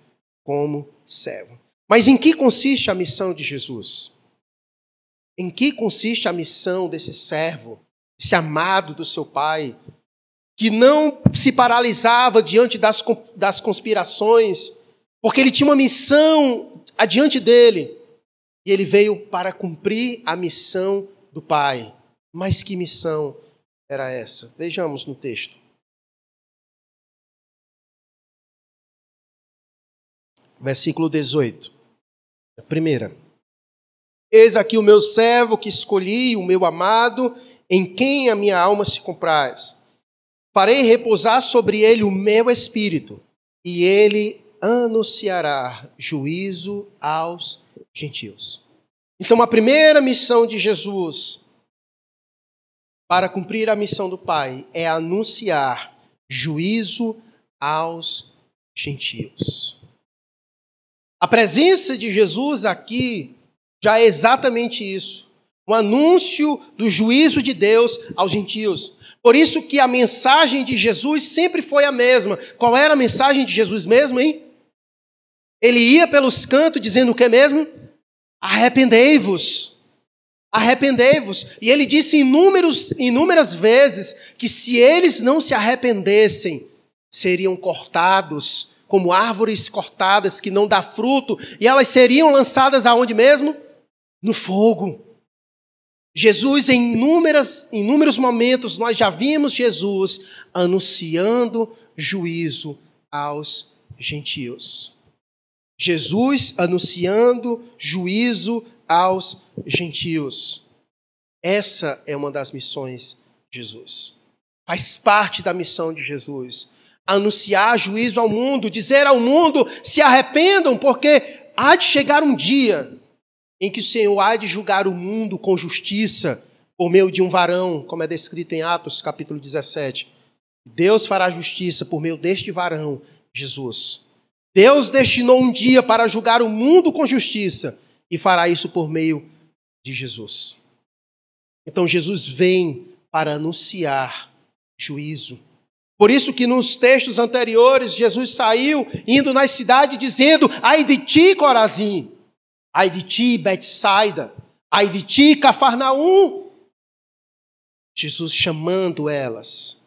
como servo. Mas em que consiste a missão de Jesus? Em que consiste a missão desse servo, esse amado do seu Pai, que não se paralisava diante das, das conspirações, porque ele tinha uma missão adiante dele. E ele veio para cumprir a missão do Pai. Mas que missão era essa? Vejamos no texto. Versículo 18. A primeira. Eis aqui o meu servo que escolhi, o meu amado, em quem a minha alma se compraz. Farei repousar sobre ele o meu espírito, e ele anunciará juízo aos gentios. Então, a primeira missão de Jesus para cumprir a missão do Pai é anunciar juízo aos gentios. A presença de Jesus aqui já é exatamente isso. Um anúncio do juízo de Deus aos gentios. Por isso que a mensagem de Jesus sempre foi a mesma. Qual era a mensagem de Jesus mesmo, hein? Ele ia pelos cantos dizendo o que mesmo? Arrependei-vos. Arrependei-vos. E ele disse inúmeros, inúmeras vezes que se eles não se arrependessem, seriam cortados como árvores cortadas que não dá fruto, e elas seriam lançadas aonde mesmo? No fogo. Jesus, em inúmeras, inúmeros momentos, nós já vimos Jesus anunciando juízo aos gentios. Jesus anunciando juízo aos gentios. Essa é uma das missões de Jesus. Faz parte da missão de Jesus. Anunciar juízo ao mundo, dizer ao mundo: se arrependam, porque há de chegar um dia em que o Senhor há de julgar o mundo com justiça por meio de um varão, como é descrito em Atos capítulo 17. Deus fará justiça por meio deste varão, Jesus. Deus destinou um dia para julgar o mundo com justiça e fará isso por meio de Jesus. Então Jesus vem para anunciar juízo. Por isso que nos textos anteriores Jesus saiu indo na cidade dizendo: "Ai de ti, Corazim! Ai de ti, Betsaida! Ai de ti, Cafarnaum!" Jesus chamando elas,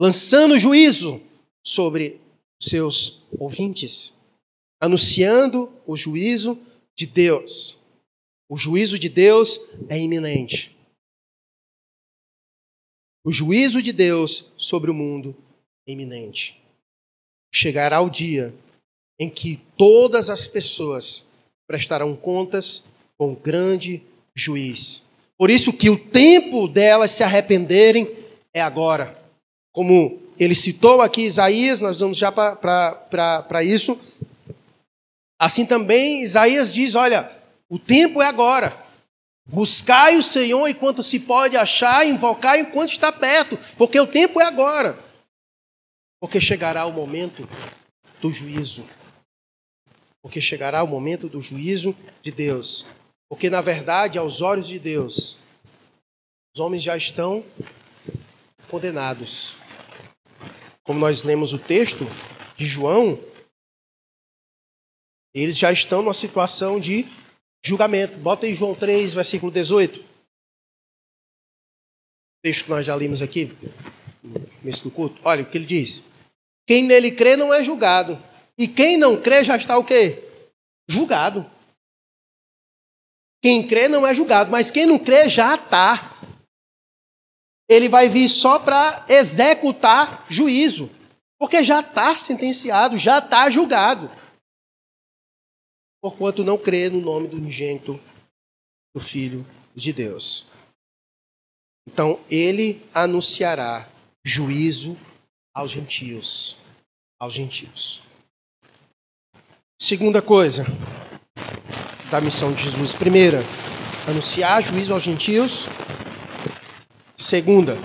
lançando juízo sobre seus ouvintes, anunciando o juízo de Deus. O juízo de Deus é iminente. O juízo de Deus sobre o mundo iminente. Chegará o dia em que todas as pessoas prestarão contas com o grande juiz. Por isso que o tempo delas se arrependerem é agora. Como ele citou aqui Isaías, nós vamos já para isso. Assim também Isaías diz: olha, o tempo é agora. Buscai o Senhor enquanto se pode achar, invocar enquanto está perto, porque o tempo é agora. Porque chegará o momento do juízo. Porque chegará o momento do juízo de Deus. Porque, na verdade, aos olhos de Deus, os homens já estão condenados. Como nós lemos o texto de João, eles já estão numa situação de julgamento. Bota aí João 3, versículo 18. O texto que nós já lemos aqui, começo do culto. Olha o que ele diz. Quem nele crê não é julgado. E quem não crê já está o quê? Julgado. Quem crê não é julgado, mas quem não crê já está. Ele vai vir só para executar juízo. Porque já está sentenciado, já está julgado porquanto não crê no nome do unigênito do Filho de Deus. Então, ele anunciará juízo aos gentios. Aos gentios. Segunda coisa da missão de Jesus. Primeira, anunciar juízo aos gentios. Segunda,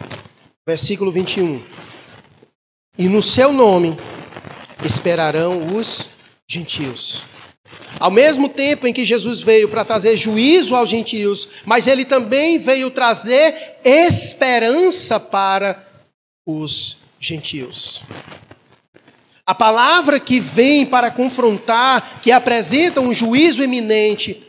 versículo 21. E no seu nome esperarão os gentios. Ao mesmo tempo em que Jesus veio para trazer juízo aos gentios, mas ele também veio trazer esperança para os gentios. A palavra que vem para confrontar, que apresenta um juízo eminente,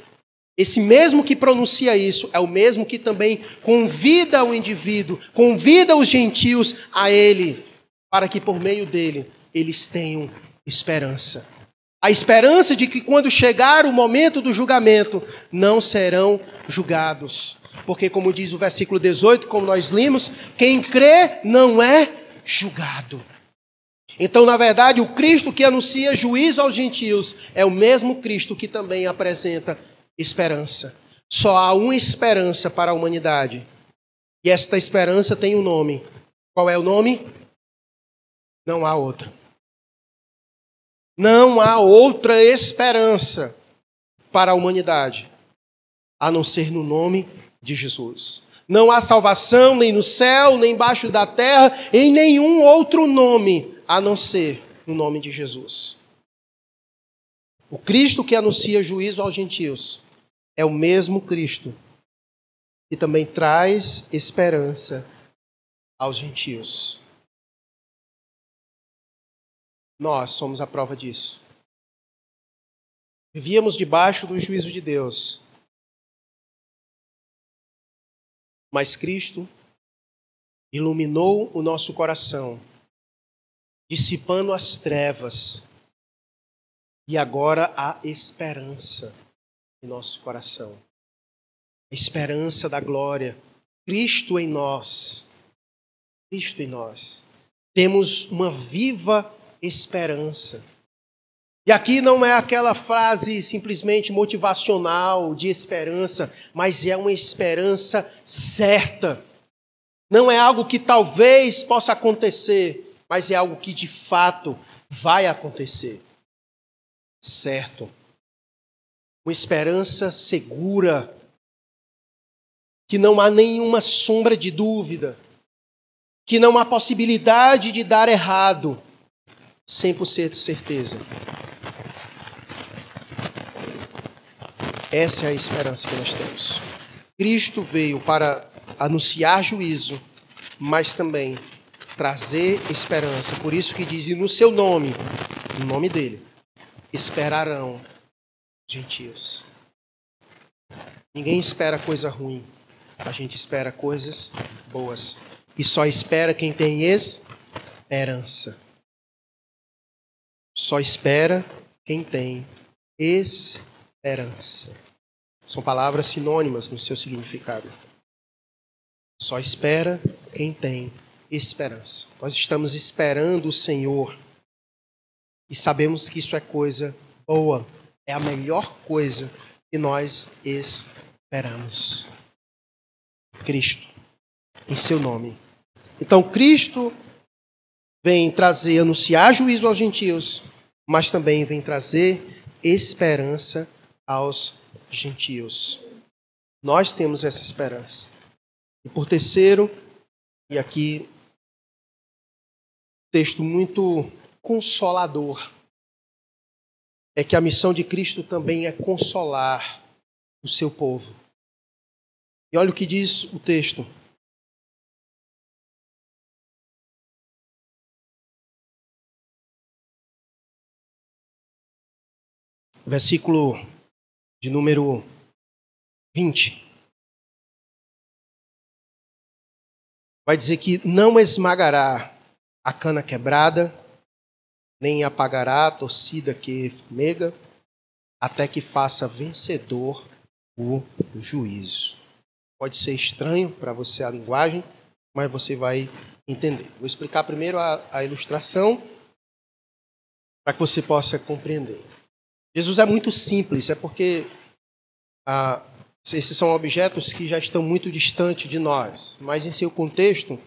esse mesmo que pronuncia isso é o mesmo que também convida o indivíduo, convida os gentios a ele, para que por meio dele eles tenham esperança. A esperança de que quando chegar o momento do julgamento, não serão julgados. Porque, como diz o versículo 18, como nós limos, quem crê não é julgado. Então, na verdade, o Cristo que anuncia juízo aos gentios é o mesmo Cristo que também apresenta esperança. Só há uma esperança para a humanidade. E esta esperança tem um nome. Qual é o nome? Não há outra. Não há outra esperança para a humanidade a não ser no nome de Jesus. Não há salvação nem no céu, nem embaixo da terra, em nenhum outro nome a não ser no nome de Jesus. O Cristo que anuncia juízo aos gentios é o mesmo Cristo que também traz esperança aos gentios. Nós somos a prova disso. Vivíamos debaixo do juízo de Deus. Mas Cristo iluminou o nosso coração, dissipando as trevas. E agora há esperança em nosso coração. A esperança da glória. Cristo em nós. Cristo em nós. Temos uma viva esperança. E aqui não é aquela frase simplesmente motivacional de esperança, mas é uma esperança certa. Não é algo que talvez possa acontecer, mas é algo que de fato vai acontecer. Certo. Uma esperança segura, que não há nenhuma sombra de dúvida, que não há possibilidade de dar errado 100% certeza. Essa é a esperança que nós temos. Cristo veio para anunciar juízo, mas também trazer esperança. Por isso que diz, e no seu nome, no nome dele, esperarão gentios. Ninguém espera coisa ruim. A gente espera coisas boas. E só espera quem tem esperança. Só espera quem tem esperança. São palavras sinônimas no seu significado. Só espera quem tem esperança. Nós estamos esperando o Senhor e sabemos que isso é coisa boa, é a melhor coisa que nós esperamos. Cristo, em seu nome. Então, Cristo vem trazer, anunciar juízo aos gentios, mas também vem trazer esperança aos gentios. Nós temos essa esperança. E por terceiro, e aqui texto muito consolador, é que a missão de Cristo também é consolar o seu povo. E olha o que diz o texto. Versículo de número 20. Vai dizer que não esmagará a cana quebrada, nem apagará a torcida que fumega, até que faça vencedor o juízo. Pode ser estranho para você a linguagem, mas você vai entender. Vou explicar primeiro a, a ilustração para que você possa compreender. Jesus é muito simples, é porque ah, esses são objetos que já estão muito distantes de nós, mas em seu contexto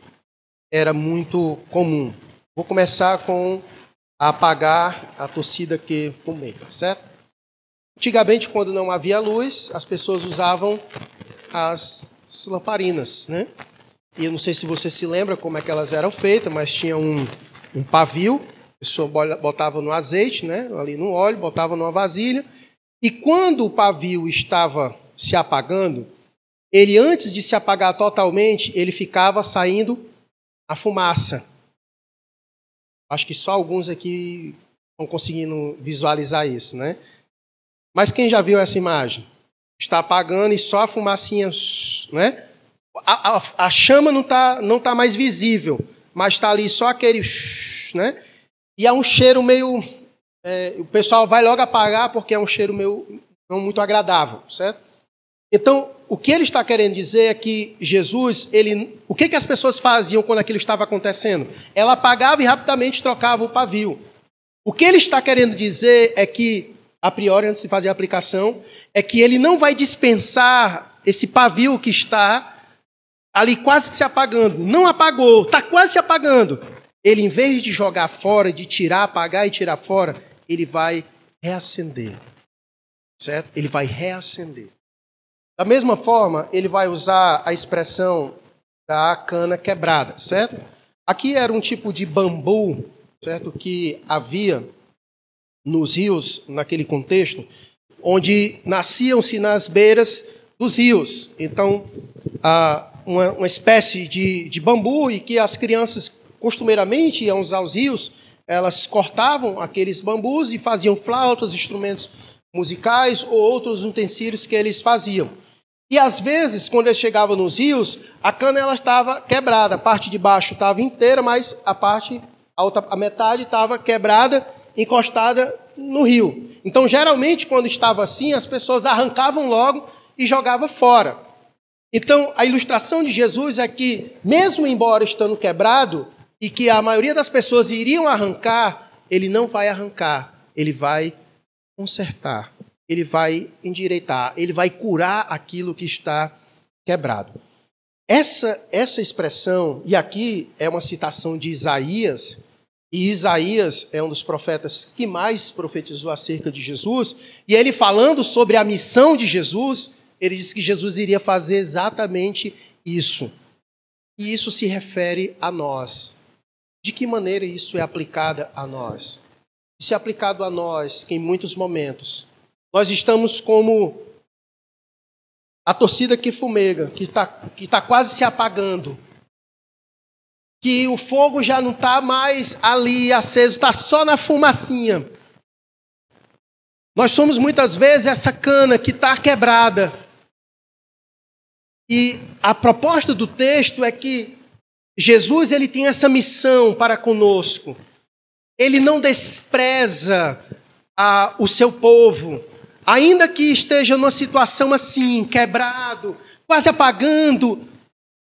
era muito comum. Vou começar com apagar a torcida que fumei, certo? Antigamente, quando não havia luz, as pessoas usavam as lamparinas, né? E eu não sei se você se lembra como é que elas eram feitas, mas tinha um, um pavio, pessoa botava no azeite, né? Ali no óleo, botava numa vasilha, e quando o pavio estava se apagando, ele antes de se apagar totalmente, ele ficava saindo a fumaça. Acho que só alguns aqui estão conseguindo visualizar isso, né? Mas quem já viu essa imagem? está apagando e só a fumacinha, né? A, a, a chama não está não tá mais visível, mas está ali só aquele, né? E é um cheiro meio, é, o pessoal vai logo apagar porque é um cheiro meio não muito agradável, certo? Então, o que ele está querendo dizer é que Jesus, ele, o que, que as pessoas faziam quando aquilo estava acontecendo? Ela apagava e rapidamente trocava o pavio. O que ele está querendo dizer é que, a priori, antes de fazer a aplicação, é que ele não vai dispensar esse pavio que está ali quase que se apagando. Não apagou, está quase se apagando. Ele, em vez de jogar fora, de tirar, apagar e tirar fora, ele vai reacender. Certo? Ele vai reacender. Da mesma forma, ele vai usar a expressão da cana quebrada, certo? Aqui era um tipo de bambu, certo? Que havia nos rios naquele contexto, onde nasciam-se nas beiras dos rios. Então, uma, espécie de bambu e que as crianças costumeiramente iam usar os rios, elas cortavam aqueles bambus e faziam flautas, instrumentos musicais ou outros utensílios que eles faziam. E às vezes, quando eles chegavam nos rios, a cana estava quebrada, a parte de baixo estava inteira, mas a parte a outra a metade estava quebrada, encostada no rio. Então, geralmente, quando estava assim, as pessoas arrancavam logo e jogavam fora. Então, a ilustração de Jesus é que, mesmo embora estando quebrado, e que a maioria das pessoas iriam arrancar, ele não vai arrancar, ele vai consertar, ele vai endireitar, ele vai curar aquilo que está quebrado. Essa, essa expressão, e aqui é uma citação de Isaías, e Isaías é um dos profetas que mais profetizou acerca de Jesus, e ele falando sobre a missão de Jesus, ele diz que Jesus iria fazer exatamente isso. E isso se refere a nós. De que maneira isso é aplicado a nós? Isso é aplicado a nós que em muitos momentos nós estamos como a torcida que fumega, que está que tá quase se apagando que o fogo já não está mais ali aceso, está só na fumacinha. Nós somos muitas vezes essa cana que está quebrada. E a proposta do texto é que Jesus ele tem essa missão para conosco. Ele não despreza a, o seu povo, ainda que esteja numa situação assim, quebrado, quase apagando,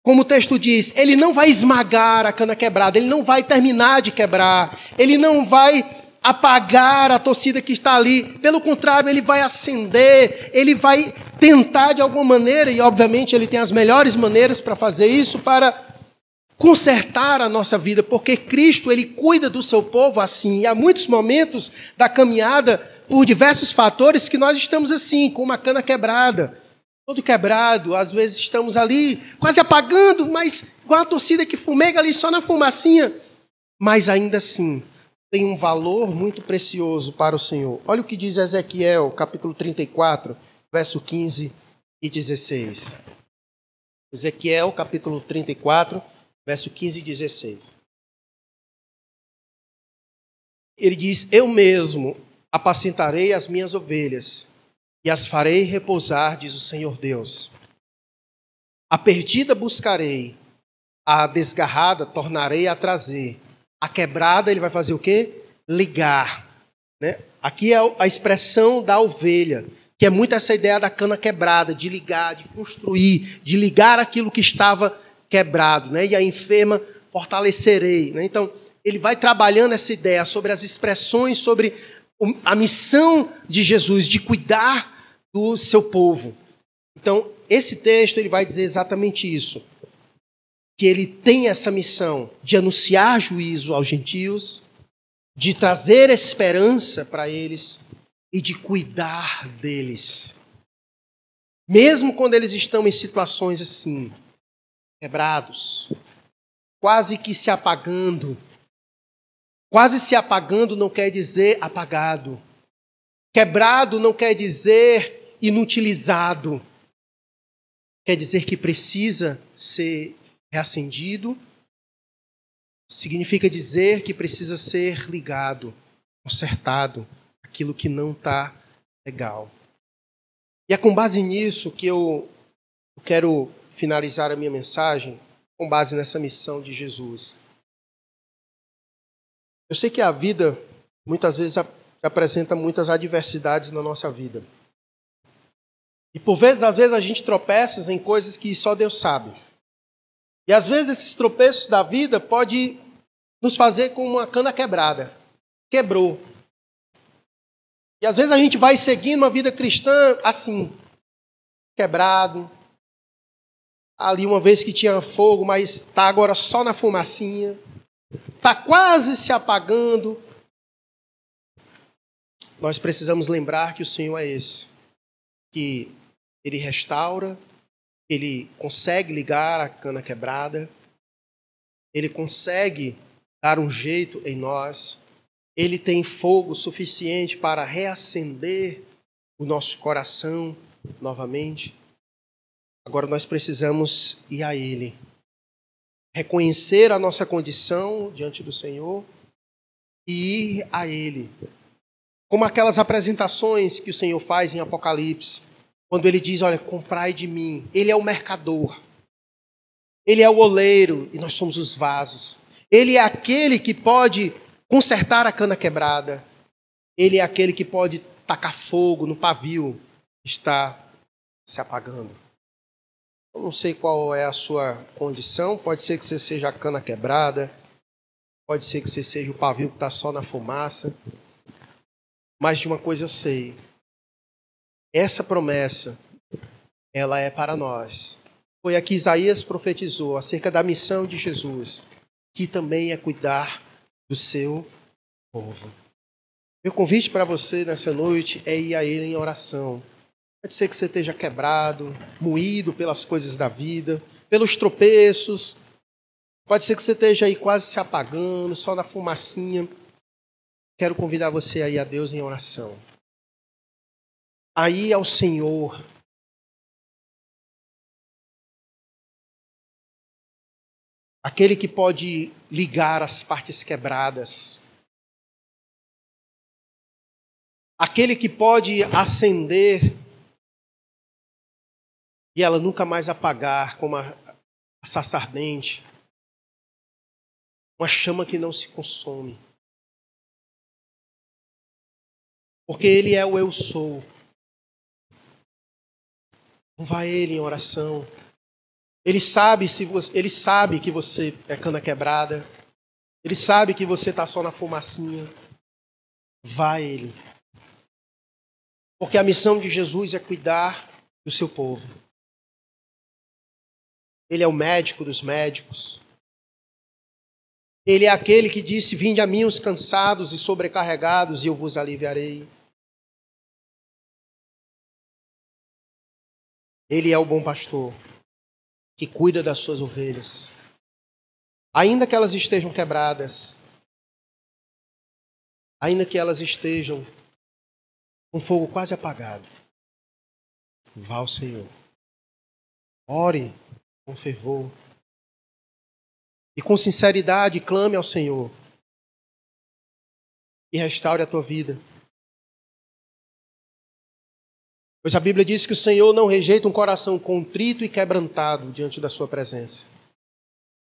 como o texto diz, ele não vai esmagar a cana quebrada, ele não vai terminar de quebrar, ele não vai apagar a torcida que está ali, pelo contrário, ele vai acender, ele vai tentar de alguma maneira, e obviamente ele tem as melhores maneiras para fazer isso, para consertar a nossa vida, porque Cristo ele cuida do seu povo assim. E há muitos momentos da caminhada, por diversos fatores, que nós estamos assim, com uma cana quebrada, todo quebrado, às vezes estamos ali quase apagando, mas com a torcida que fumega ali só na fumacinha, mas ainda assim tem um valor muito precioso para o Senhor. Olha o que diz Ezequiel, capítulo 34, verso 15 e 16. Ezequiel, capítulo 34, verso 15 e 16. Ele diz: Eu mesmo apacentarei as minhas ovelhas e as farei repousar, diz o Senhor Deus. A perdida buscarei, a desgarrada tornarei a trazer. A quebrada ele vai fazer o quê? Ligar. Né? Aqui é a expressão da ovelha, que é muito essa ideia da cana quebrada, de ligar, de construir, de ligar aquilo que estava quebrado, né? E a enferma fortalecerei, né? Então, ele vai trabalhando essa ideia sobre as expressões, sobre a missão de Jesus de cuidar do seu povo. Então, esse texto ele vai dizer exatamente isso, que ele tem essa missão de anunciar juízo aos gentios, de trazer esperança para eles e de cuidar deles. Mesmo quando eles estão em situações assim, quebrados, quase que se apagando. Quase se apagando não quer dizer apagado. Quebrado não quer dizer inutilizado. Quer dizer que precisa ser reacendido. Significa dizer que precisa ser ligado, consertado, aquilo que não está legal. E é com base nisso que eu quero finalizar a minha mensagem com base nessa missão de Jesus. Eu sei que a vida muitas vezes apresenta muitas adversidades na nossa vida. E por vezes, às vezes a gente tropeça em coisas que só Deus sabe. E às vezes esses tropeços da vida pode nos fazer com uma cana quebrada. Quebrou. E às vezes a gente vai seguindo uma vida cristã assim, quebrado, ali uma vez que tinha fogo, mas está agora só na fumacinha, está quase se apagando. Nós precisamos lembrar que o Senhor é esse, que Ele restaura, Ele consegue ligar a cana quebrada, Ele consegue dar um jeito em nós, Ele tem fogo suficiente para reacender o nosso coração novamente. Agora nós precisamos ir a Ele, reconhecer a nossa condição diante do Senhor e ir a Ele. Como aquelas apresentações que o Senhor faz em Apocalipse, quando ele diz: Olha, comprai de mim. Ele é o mercador, ele é o oleiro e nós somos os vasos. Ele é aquele que pode consertar a cana quebrada. Ele é aquele que pode tacar fogo no pavio que está se apagando. Eu não sei qual é a sua condição, pode ser que você seja a cana quebrada, pode ser que você seja o pavio que está só na fumaça, mas de uma coisa eu sei: essa promessa, ela é para nós. Foi a que Isaías profetizou acerca da missão de Jesus, que também é cuidar do seu povo. Meu convite para você nessa noite é ir a Ele em oração Pode ser que você esteja quebrado, moído pelas coisas da vida, pelos tropeços. Pode ser que você esteja aí quase se apagando, só na fumacinha. Quero convidar você aí a Deus em oração. Aí ao Senhor. Aquele que pode ligar as partes quebradas. Aquele que pode acender e ela nunca mais apagar como a, sarça ardente, uma chama que não se consome. Porque Ele é o eu sou. Vai Ele em oração. Ele sabe se você, ele sabe que você é cana quebrada. Ele sabe que você está só na fumacinha. Vá Ele. Porque a missão de Jesus é cuidar do seu povo. Ele é o médico dos médicos. Ele é aquele que disse: Vinde a mim os cansados e sobrecarregados, e eu vos aliviarei. Ele é o bom pastor que cuida das suas ovelhas. Ainda que elas estejam quebradas, ainda que elas estejam com fogo quase apagado, vá ao Senhor. Ore com fervor. E com sinceridade clame ao Senhor. E restaure a tua vida. Pois a Bíblia diz que o Senhor não rejeita um coração contrito e quebrantado diante da sua presença.